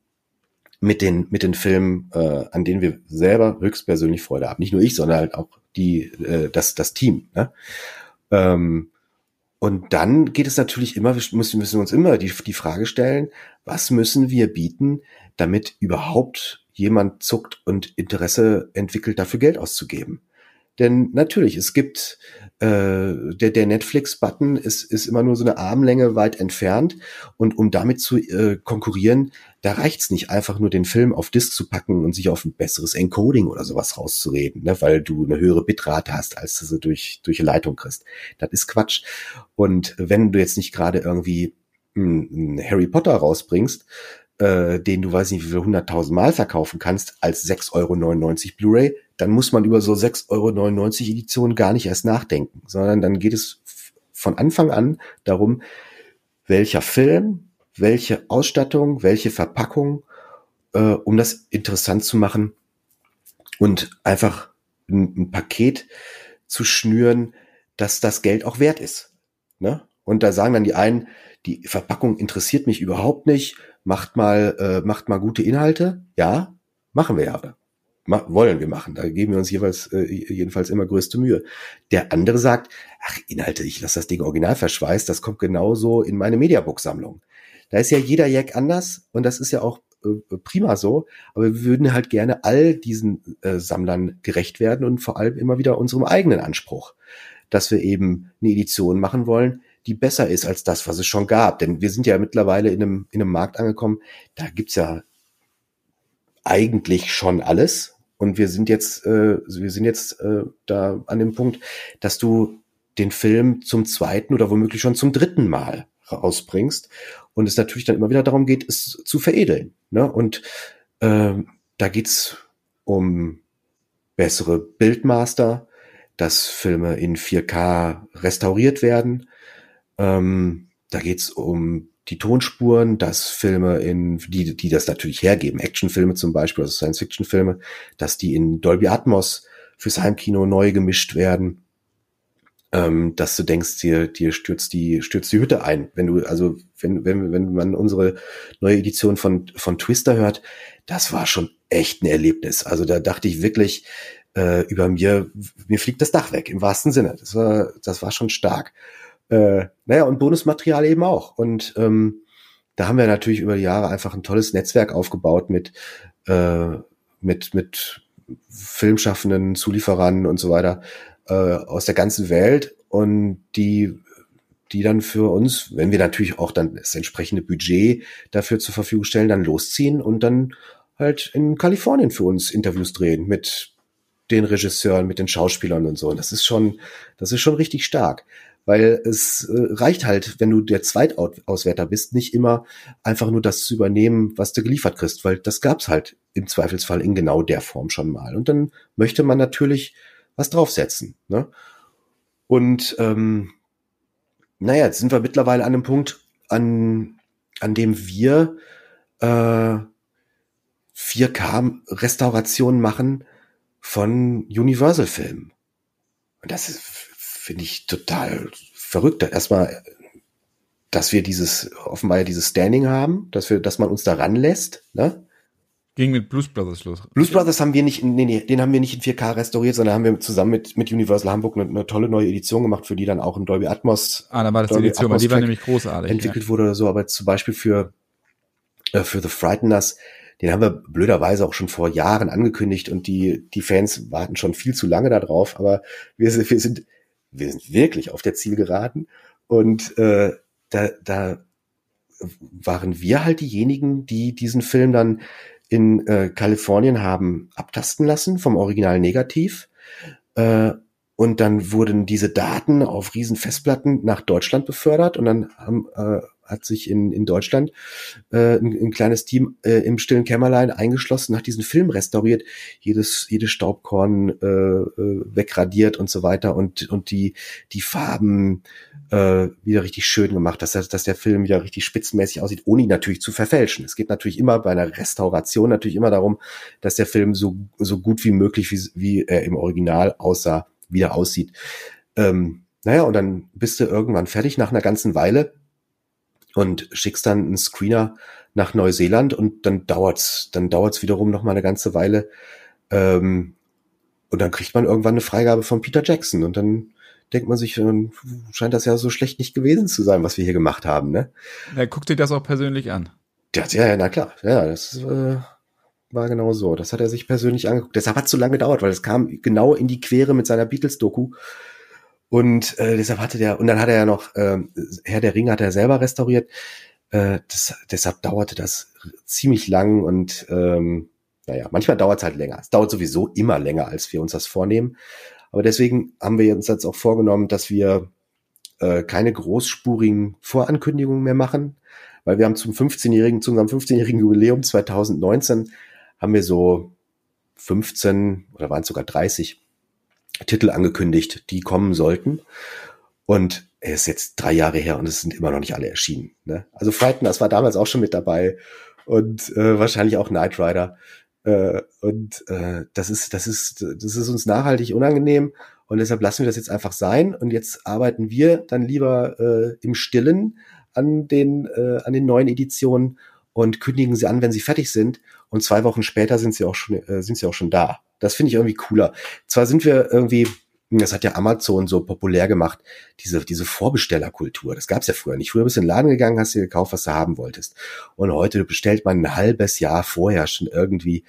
mit den, mit den Filmen, äh, an denen wir selber höchstpersönlich Freude haben. Nicht nur ich, sondern halt auch die, äh, das, das Team. Ne? Ähm, und dann geht es natürlich immer, wir müssen, müssen uns immer die, die Frage stellen, was müssen wir bieten, damit überhaupt jemand zuckt und Interesse entwickelt, dafür Geld auszugeben. Denn natürlich, es gibt äh, der, der Netflix-Button ist, ist immer nur so eine Armlänge weit entfernt. Und um damit zu äh, konkurrieren, da reicht's nicht einfach nur den Film auf Disk zu packen und sich auf ein besseres Encoding oder sowas rauszureden, ne? weil du eine höhere Bitrate hast, als du sie durch, durch Leitung kriegst. Das ist Quatsch. Und wenn du jetzt nicht gerade irgendwie einen Harry Potter rausbringst, äh, den du weiß nicht wie viel hunderttausend Mal verkaufen kannst, als 6,99 Euro Blu-ray, dann muss man über so 6,99 Euro Editionen gar nicht erst nachdenken, sondern dann geht es von Anfang an darum, welcher Film, welche Ausstattung, welche Verpackung, äh, um das interessant zu machen und einfach ein, ein Paket zu schnüren, dass das Geld auch wert ist. Ne? Und da sagen dann die einen, die Verpackung interessiert mich überhaupt nicht, macht mal, äh, macht mal gute Inhalte. Ja, machen wir ja. Ma wollen wir machen. Da geben wir uns jeweils, äh, jedenfalls immer größte Mühe. Der andere sagt, ach, Inhalte, ich lasse das Ding original verschweißt, das kommt genauso in meine Mediabook-Sammlung. Da ist ja jeder Jack anders und das ist ja auch äh, prima so, aber wir würden halt gerne all diesen äh, Sammlern gerecht werden und vor allem immer wieder unserem eigenen Anspruch, dass wir eben eine Edition machen wollen, die besser ist als das, was es schon gab. Denn wir sind ja mittlerweile in einem, in einem Markt angekommen, da gibt's ja eigentlich schon alles. Und wir sind jetzt, äh, wir sind jetzt äh, da an dem Punkt, dass du den Film zum zweiten oder womöglich schon zum dritten Mal rausbringst und es natürlich dann immer wieder darum geht, es zu veredeln. Ne? Und äh, da geht's um bessere Bildmaster, dass Filme in 4K restauriert werden, ähm, da geht's um die Tonspuren, dass Filme in, die, die das natürlich hergeben, Actionfilme zum Beispiel, also Science-Fiction-Filme, dass die in Dolby Atmos fürs Heimkino neu gemischt werden, ähm, dass du denkst, dir, dir stürzt die, stürzt die Hütte ein. Wenn du, also, wenn, wenn, wenn man unsere neue Edition von, von Twister hört, das war schon echt ein Erlebnis. Also da dachte ich wirklich, äh, über mir, mir fliegt das Dach weg, im wahrsten Sinne. Das war, das war schon stark. Äh, naja, und Bonusmaterial eben auch. Und ähm, da haben wir natürlich über die Jahre einfach ein tolles Netzwerk aufgebaut mit, äh, mit, mit Filmschaffenden, Zulieferern und so weiter äh, aus der ganzen Welt und die die dann für uns, wenn wir natürlich auch dann das entsprechende Budget dafür zur Verfügung stellen, dann losziehen und dann halt in Kalifornien für uns Interviews drehen mit den Regisseuren, mit den Schauspielern und so. Und das ist schon, das ist schon richtig stark weil es äh, reicht halt, wenn du der Zweitauswerter bist, nicht immer einfach nur das zu übernehmen, was du geliefert kriegst, weil das gab's halt im Zweifelsfall in genau der Form schon mal. Und dann möchte man natürlich was draufsetzen. Ne? Und ähm, naja, jetzt sind wir mittlerweile an einem Punkt, an, an dem wir äh, 4K-Restaurationen machen von Universal-Filmen. Und das ist finde ich total verrückt. Erstmal, dass wir dieses, offenbar dieses Standing haben, dass wir, dass man uns da ranlässt, ne? Ging mit Blues Brothers los. Blues Brothers haben wir nicht, nee, nee, den haben wir nicht in 4K restauriert, sondern haben wir zusammen mit, mit Universal Hamburg eine, eine tolle neue Edition gemacht, für die dann auch ein Dolby Atmos. Ah, da war das Dolby die Edition, Atmos die war nämlich großartig. Entwickelt ja. wurde oder so, aber zum Beispiel für, äh, für The Frighteners, den haben wir blöderweise auch schon vor Jahren angekündigt und die, die Fans warten schon viel zu lange darauf, aber wir, wir sind, wir sind wirklich auf der Zielgeraden und äh, da, da waren wir halt diejenigen, die diesen Film dann in äh, Kalifornien haben abtasten lassen vom Original negativ. Äh, und dann wurden diese Daten auf riesen Festplatten nach Deutschland befördert und dann haben, äh, hat sich in, in Deutschland äh, ein, ein kleines Team äh, im stillen Kämmerlein eingeschlossen, nach diesen Film restauriert, jedes, jedes Staubkorn äh, äh, wegradiert und so weiter und, und die, die Farben äh, wieder richtig schön gemacht, dass, dass der Film wieder richtig spitzenmäßig aussieht, ohne ihn natürlich zu verfälschen. Es geht natürlich immer bei einer Restauration natürlich immer darum, dass der Film so, so gut wie möglich, wie, wie er im Original aussah, wieder aussieht. Ähm, naja, und dann bist du irgendwann fertig nach einer ganzen Weile und schickst dann einen Screener nach Neuseeland und dann dauert's, dann dauert's wiederum noch mal eine ganze Weile. Ähm, und dann kriegt man irgendwann eine Freigabe von Peter Jackson und dann denkt man sich, scheint das ja so schlecht nicht gewesen zu sein, was wir hier gemacht haben, ne? Er guckt sich das auch persönlich an. Ja, ja, na klar. Ja, das äh, war genau so. Das hat er sich persönlich angeguckt. Deshalb hat es so lange gedauert, weil es kam genau in die Quere mit seiner Beatles-Doku. Und äh, deshalb hatte der, und dann hat er ja noch, äh, Herr der Ringe hat er selber restauriert. Äh, das, deshalb dauerte das ziemlich lang und ähm, naja, manchmal dauert es halt länger. Es dauert sowieso immer länger, als wir uns das vornehmen. Aber deswegen haben wir uns jetzt auch vorgenommen, dass wir äh, keine großspurigen Vorankündigungen mehr machen, weil wir haben zum 15-jährigen, zu unserem 15-jährigen Jubiläum 2019 haben wir so 15 oder waren es sogar 30 Titel angekündigt, die kommen sollten. Und er ist jetzt drei Jahre her und es sind immer noch nicht alle erschienen. Ne? Also Frighten, das war damals auch schon mit dabei und äh, wahrscheinlich auch Knight Rider. Äh, und äh, das ist, das ist, das ist uns nachhaltig unangenehm und deshalb lassen wir das jetzt einfach sein. Und jetzt arbeiten wir dann lieber äh, im Stillen an den, äh, an den neuen Editionen und kündigen sie an, wenn sie fertig sind. Und zwei Wochen später sind sie auch schon, äh, sind sie auch schon da. Das finde ich irgendwie cooler. Zwar sind wir irgendwie, das hat ja Amazon so populär gemacht, diese, diese Vorbestellerkultur. Das gab es ja früher nicht. Früher bist du in den Laden gegangen, hast dir gekauft, was du haben wolltest. Und heute bestellt man ein halbes Jahr vorher schon irgendwie,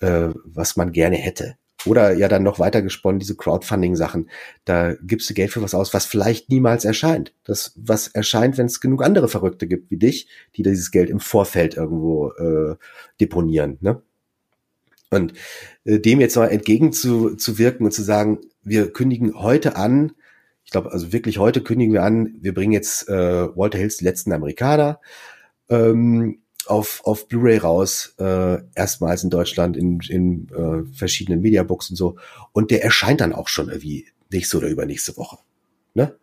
äh, was man gerne hätte. Oder ja dann noch weiter gesponnen, diese Crowdfunding-Sachen. Da gibst du Geld für was aus, was vielleicht niemals erscheint. Das, was erscheint, wenn es genug andere Verrückte gibt wie dich, die dieses Geld im Vorfeld irgendwo äh, deponieren. Ne? Und äh, dem jetzt mal entgegenzuwirken und zu sagen, wir kündigen heute an, ich glaube, also wirklich heute kündigen wir an, wir bringen jetzt äh, Walter Hills die letzten Amerikaner ähm, auf, auf Blu-ray raus, äh, erstmals in Deutschland in, in äh, verschiedenen Mediabooks und so. Und der erscheint dann auch schon irgendwie nächste oder übernächste Woche. Ne?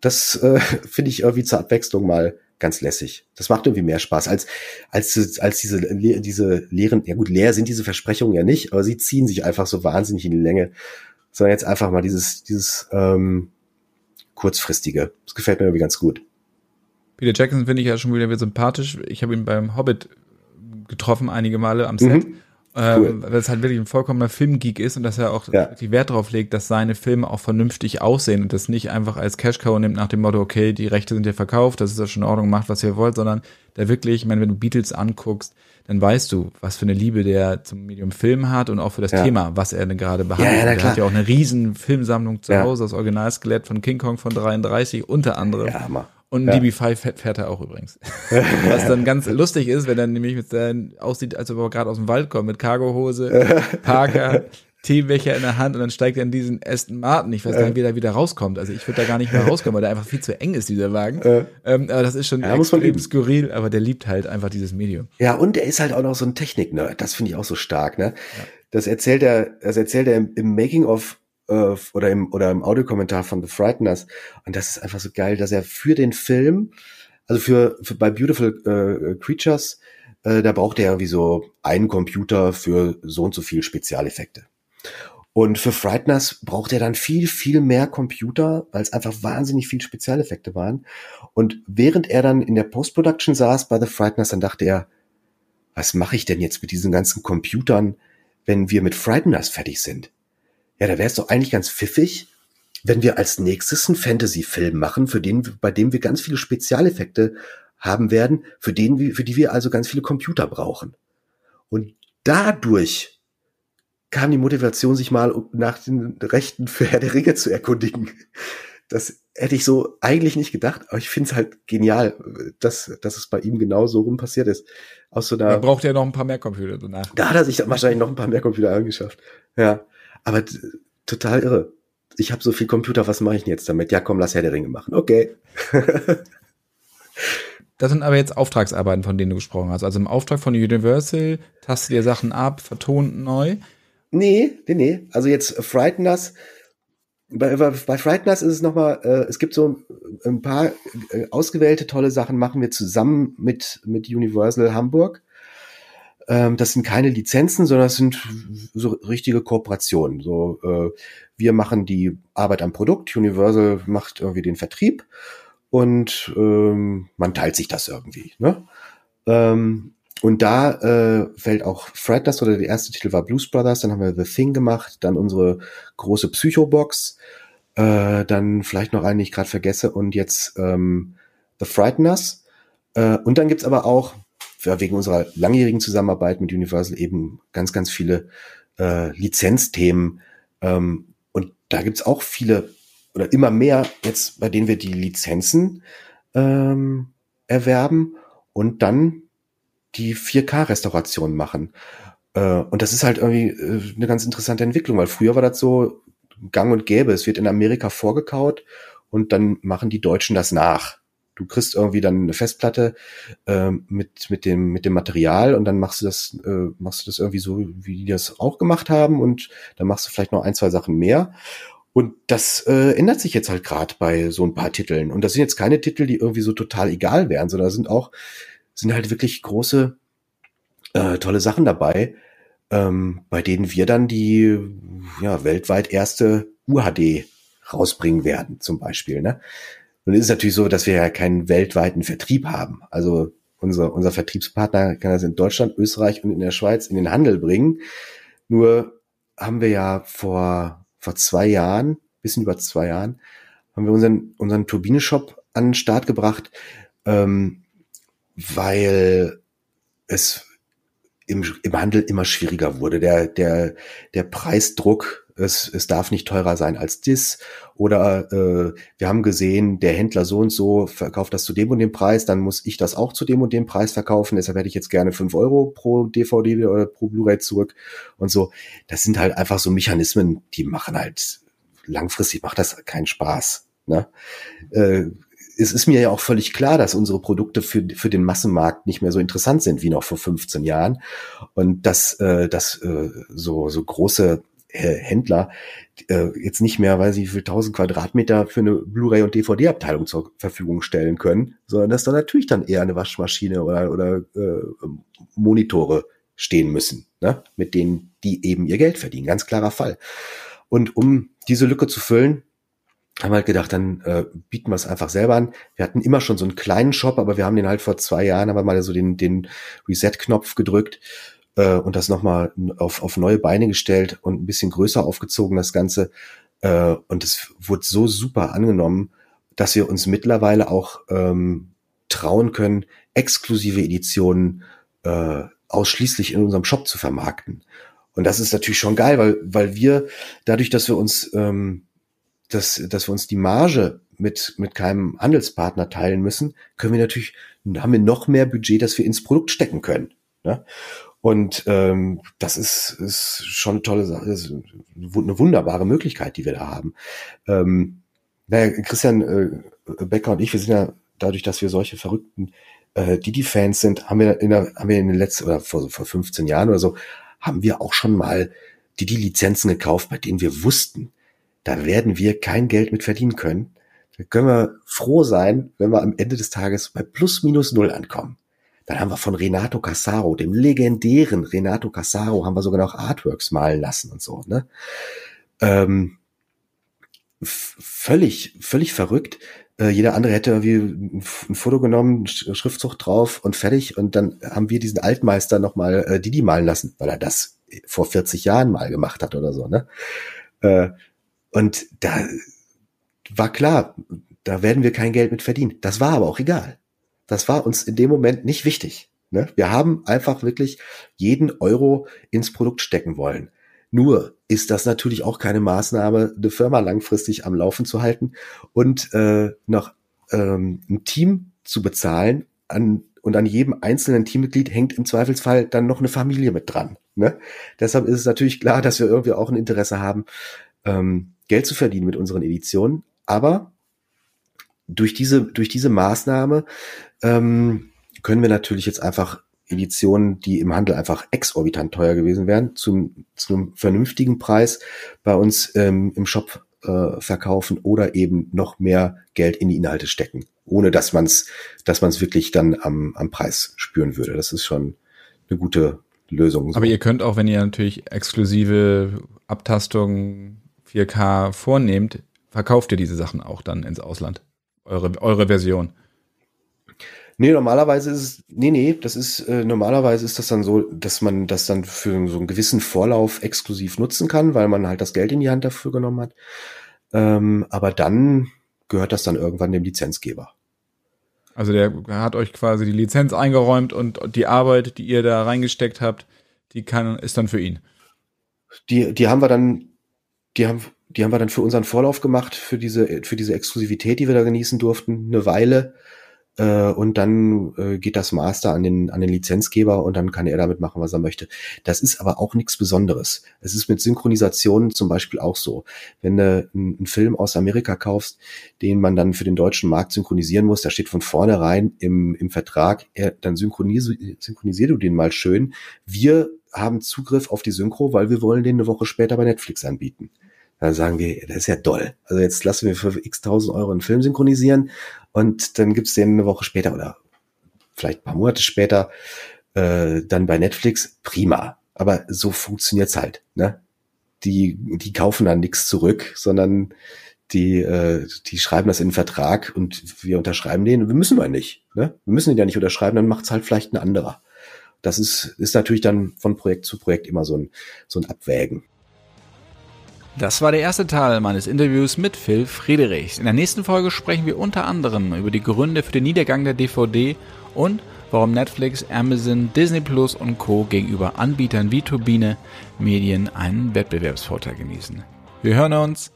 Das äh, finde ich irgendwie zur Abwechslung mal ganz lässig. Das macht irgendwie mehr Spaß als als als diese diese leeren. Ja gut, leer sind diese Versprechungen ja nicht, aber sie ziehen sich einfach so wahnsinnig in die Länge. Sondern jetzt einfach mal dieses dieses ähm, kurzfristige. Das gefällt mir irgendwie ganz gut. Peter Jackson finde ich ja schon wieder sympathisch. Ich habe ihn beim Hobbit getroffen einige Male am Set. Mhm. Ähm, cool. weil es halt wirklich ein vollkommener Filmgeek ist und dass er auch ja. die Wert darauf legt, dass seine Filme auch vernünftig aussehen und das nicht einfach als Cashcow nimmt nach dem Motto, okay, die Rechte sind ja verkauft, das ist ja schon in Ordnung, macht was ihr wollt, sondern der wirklich, ich meine, wenn du Beatles anguckst, dann weißt du, was für eine Liebe der zum Medium Film hat und auch für das ja. Thema, was er denn gerade behandelt. Ja, ja, er hat ja auch eine riesen Filmsammlung zu Hause, das Originalskelett von King Kong von 33 unter anderem. Ja, Hammer. Und ein ja. DB5 fährt, er auch übrigens. Was dann ganz lustig ist, wenn er nämlich mit seinen aussieht, als ob er gerade aus dem Wald kommt, mit Cargohose, Parker, Teebecher in der Hand und dann steigt er in diesen Aston Martin. Ich weiß gar nicht, wie der wieder rauskommt. Also ich würde da gar nicht mehr rauskommen, weil der einfach viel zu eng ist, dieser Wagen. Äh, ähm, aber das ist schon ja, extrem skurril, aber der liebt halt einfach dieses Medium. Ja, und er ist halt auch noch so ein Technik-Nerd. Das finde ich auch so stark, ne? Ja. Das erzählt er, das erzählt er im, im Making-of äh, oder im oder im Audiokommentar von The Frighteners. Und das ist einfach so geil, dass er für den Film, also für, für bei Beautiful äh, Creatures, äh, da braucht er irgendwie so einen Computer für so und so viel Spezialeffekte. Und für Frighteners braucht er dann viel, viel mehr Computer, weil es einfach wahnsinnig viel Spezialeffekte waren. Und während er dann in der Post-Production saß bei The Frighteners, dann dachte er, was mache ich denn jetzt mit diesen ganzen Computern, wenn wir mit Frighteners fertig sind? Ja, da wäre es doch eigentlich ganz pfiffig, wenn wir als nächstes einen Fantasy-Film machen, für den, bei dem wir ganz viele Spezialeffekte haben werden, für den, für die wir also ganz viele Computer brauchen. Und dadurch kam die Motivation, sich mal nach den Rechten für Herr der Ringe zu erkundigen. Das hätte ich so eigentlich nicht gedacht, aber ich finde es halt genial, dass, dass es bei ihm genau so rum passiert ist. Aus so einer, er braucht ja noch ein paar mehr Computer danach. Da hat er sich wahrscheinlich noch ein paar mehr Computer angeschafft. Ja, aber total irre. Ich habe so viel Computer, was mache ich denn jetzt damit? Ja, komm, lass Herr der Ringe machen. Okay. Das sind aber jetzt Auftragsarbeiten, von denen du gesprochen hast. Also im Auftrag von Universal tastet ihr Sachen ab, vertont neu. Nee, nee, nee. Also jetzt Frighteners. Bei, bei Frighteners ist es nochmal, äh, es gibt so ein paar äh, ausgewählte tolle Sachen, machen wir zusammen mit, mit Universal Hamburg. Ähm, das sind keine Lizenzen, sondern das sind so richtige Kooperationen. So, äh, wir machen die Arbeit am Produkt, Universal macht irgendwie den Vertrieb und ähm, man teilt sich das irgendwie. Ne? Ähm, und da äh, fällt auch Fred das oder der erste Titel war Blues Brothers, dann haben wir The Thing gemacht, dann unsere große Psycho-Box, äh, dann vielleicht noch einen, den ich gerade vergesse und jetzt ähm, The Frighteners. Äh, und dann gibt's aber auch, wegen unserer langjährigen Zusammenarbeit mit Universal eben ganz, ganz viele äh, Lizenzthemen. Ähm, und da gibt's auch viele oder immer mehr jetzt, bei denen wir die Lizenzen ähm, erwerben und dann die 4K-Restauration machen. Äh, und das ist halt irgendwie äh, eine ganz interessante Entwicklung, weil früher war das so gang und gäbe. Es wird in Amerika vorgekaut und dann machen die Deutschen das nach. Du kriegst irgendwie dann eine Festplatte äh, mit mit dem mit dem Material und dann machst du das äh, machst du das irgendwie so wie die das auch gemacht haben und dann machst du vielleicht noch ein zwei Sachen mehr und das äh, ändert sich jetzt halt gerade bei so ein paar Titeln und das sind jetzt keine Titel, die irgendwie so total egal wären, sondern sind auch sind halt wirklich große, äh, tolle Sachen dabei, ähm, bei denen wir dann die ja, weltweit erste UHD rausbringen werden, zum Beispiel. Ne? Es ist natürlich so, dass wir ja keinen weltweiten Vertrieb haben. Also unser, unser Vertriebspartner kann das in Deutschland, Österreich und in der Schweiz in den Handel bringen. Nur haben wir ja vor, vor zwei Jahren, bisschen über zwei Jahren, haben wir unseren, unseren Turbine-Shop an den Start gebracht, ähm, weil es im, im Handel immer schwieriger wurde. Der, der, der Preisdruck, es, es darf nicht teurer sein als das. Oder äh, wir haben gesehen, der Händler so und so verkauft das zu dem und dem Preis, dann muss ich das auch zu dem und dem Preis verkaufen. Deshalb hätte ich jetzt gerne fünf Euro pro DVD oder pro Blu-ray zurück und so. Das sind halt einfach so Mechanismen, die machen halt langfristig macht das keinen Spaß. Ne? Äh, es ist mir ja auch völlig klar, dass unsere Produkte für, für den Massenmarkt nicht mehr so interessant sind wie noch vor 15 Jahren und dass, äh, dass äh, so, so große Händler äh, jetzt nicht mehr, weiß ich, wie viel 1000 Quadratmeter für eine Blu-ray und DVD-Abteilung zur Verfügung stellen können, sondern dass da natürlich dann eher eine Waschmaschine oder, oder äh, Monitore stehen müssen, ne? mit denen die eben ihr Geld verdienen. Ganz klarer Fall. Und um diese Lücke zu füllen, haben halt gedacht, dann äh, bieten wir es einfach selber an. Wir hatten immer schon so einen kleinen Shop, aber wir haben den halt vor zwei Jahren, haben wir mal so den, den Reset-Knopf gedrückt äh, und das nochmal auf, auf neue Beine gestellt und ein bisschen größer aufgezogen, das Ganze. Äh, und es wurde so super angenommen, dass wir uns mittlerweile auch ähm, trauen können, exklusive Editionen äh, ausschließlich in unserem Shop zu vermarkten. Und das ist natürlich schon geil, weil, weil wir dadurch, dass wir uns ähm, dass, dass wir uns die Marge mit, mit keinem Handelspartner teilen müssen, können wir natürlich, haben wir noch mehr Budget, das wir ins Produkt stecken können. Ne? Und ähm, das ist, ist schon eine tolle Sache, ist eine wunderbare Möglichkeit, die wir da haben. Ähm, naja, Christian äh, Becker und ich, wir sind ja dadurch, dass wir solche verrückten äh, Didi-Fans sind, haben wir in der, haben wir in den letzten, oder vor, vor 15 Jahren oder so, haben wir auch schon mal Didi-Lizenzen gekauft, bei denen wir wussten, da werden wir kein Geld mit verdienen können. Da können wir froh sein, wenn wir am Ende des Tages bei plus minus null ankommen. Dann haben wir von Renato Cassaro, dem legendären Renato Cassaro, haben wir sogar noch Artworks malen lassen und so. Ne? Ähm, völlig, völlig verrückt. Äh, jeder andere hätte irgendwie ein, Foto genommen, Schriftzug drauf und fertig. Und dann haben wir diesen Altmeister nochmal äh, Didi malen lassen, weil er das vor 40 Jahren mal gemacht hat oder so, ne? Äh, und da war klar, da werden wir kein Geld mit verdienen. Das war aber auch egal. Das war uns in dem Moment nicht wichtig. Ne? Wir haben einfach wirklich jeden Euro ins Produkt stecken wollen. Nur ist das natürlich auch keine Maßnahme, eine Firma langfristig am Laufen zu halten und äh, noch ähm, ein Team zu bezahlen an, und an jedem einzelnen Teammitglied hängt im Zweifelsfall dann noch eine Familie mit dran. Ne? Deshalb ist es natürlich klar, dass wir irgendwie auch ein Interesse haben, ähm, Geld zu verdienen mit unseren Editionen. Aber durch diese, durch diese Maßnahme ähm, können wir natürlich jetzt einfach Editionen, die im Handel einfach exorbitant teuer gewesen wären, zum, zu einem vernünftigen Preis bei uns ähm, im Shop äh, verkaufen oder eben noch mehr Geld in die Inhalte stecken, ohne dass man es dass man's wirklich dann am, am Preis spüren würde. Das ist schon eine gute Lösung. Aber ihr könnt auch, wenn ihr natürlich exklusive Abtastungen 4K vornehmt, verkauft ihr diese Sachen auch dann ins Ausland. Eure, eure Version. Nee, normalerweise ist es, nee, nee, das ist, äh, normalerweise ist das dann so, dass man das dann für so einen gewissen Vorlauf exklusiv nutzen kann, weil man halt das Geld in die Hand dafür genommen hat. Ähm, aber dann gehört das dann irgendwann dem Lizenzgeber. Also der hat euch quasi die Lizenz eingeräumt und die Arbeit, die ihr da reingesteckt habt, die kann, ist dann für ihn. Die, die haben wir dann, die haben, die haben wir dann für unseren Vorlauf gemacht, für diese, für diese Exklusivität, die wir da genießen durften, eine Weile. Äh, und dann äh, geht das Master an den, an den Lizenzgeber und dann kann er damit machen, was er möchte. Das ist aber auch nichts Besonderes. Es ist mit Synchronisationen zum Beispiel auch so. Wenn du einen Film aus Amerika kaufst, den man dann für den deutschen Markt synchronisieren muss, da steht von vornherein im, im Vertrag, er, dann synchronisier, synchronisier du den mal schön. Wir haben Zugriff auf die Synchro, weil wir wollen den eine Woche später bei Netflix anbieten. Da sagen wir, das ist ja doll. Also jetzt lassen wir für x tausend Euro einen Film synchronisieren und dann gibt's den eine Woche später oder vielleicht ein paar Monate später äh, dann bei Netflix. Prima. Aber so funktioniert's halt. Ne? Die, die kaufen dann nichts zurück, sondern die, äh, die schreiben das in den Vertrag und wir unterschreiben den. Wir müssen wir nicht. Ne? Wir müssen den ja nicht unterschreiben, dann macht's halt vielleicht ein anderer. Das ist, ist natürlich dann von Projekt zu Projekt immer so ein, so ein Abwägen. Das war der erste Teil meines Interviews mit Phil Friedrichs. In der nächsten Folge sprechen wir unter anderem über die Gründe für den Niedergang der DVD und warum Netflix, Amazon, Disney Plus und Co. gegenüber Anbietern wie Turbine Medien einen Wettbewerbsvorteil genießen. Wir hören uns.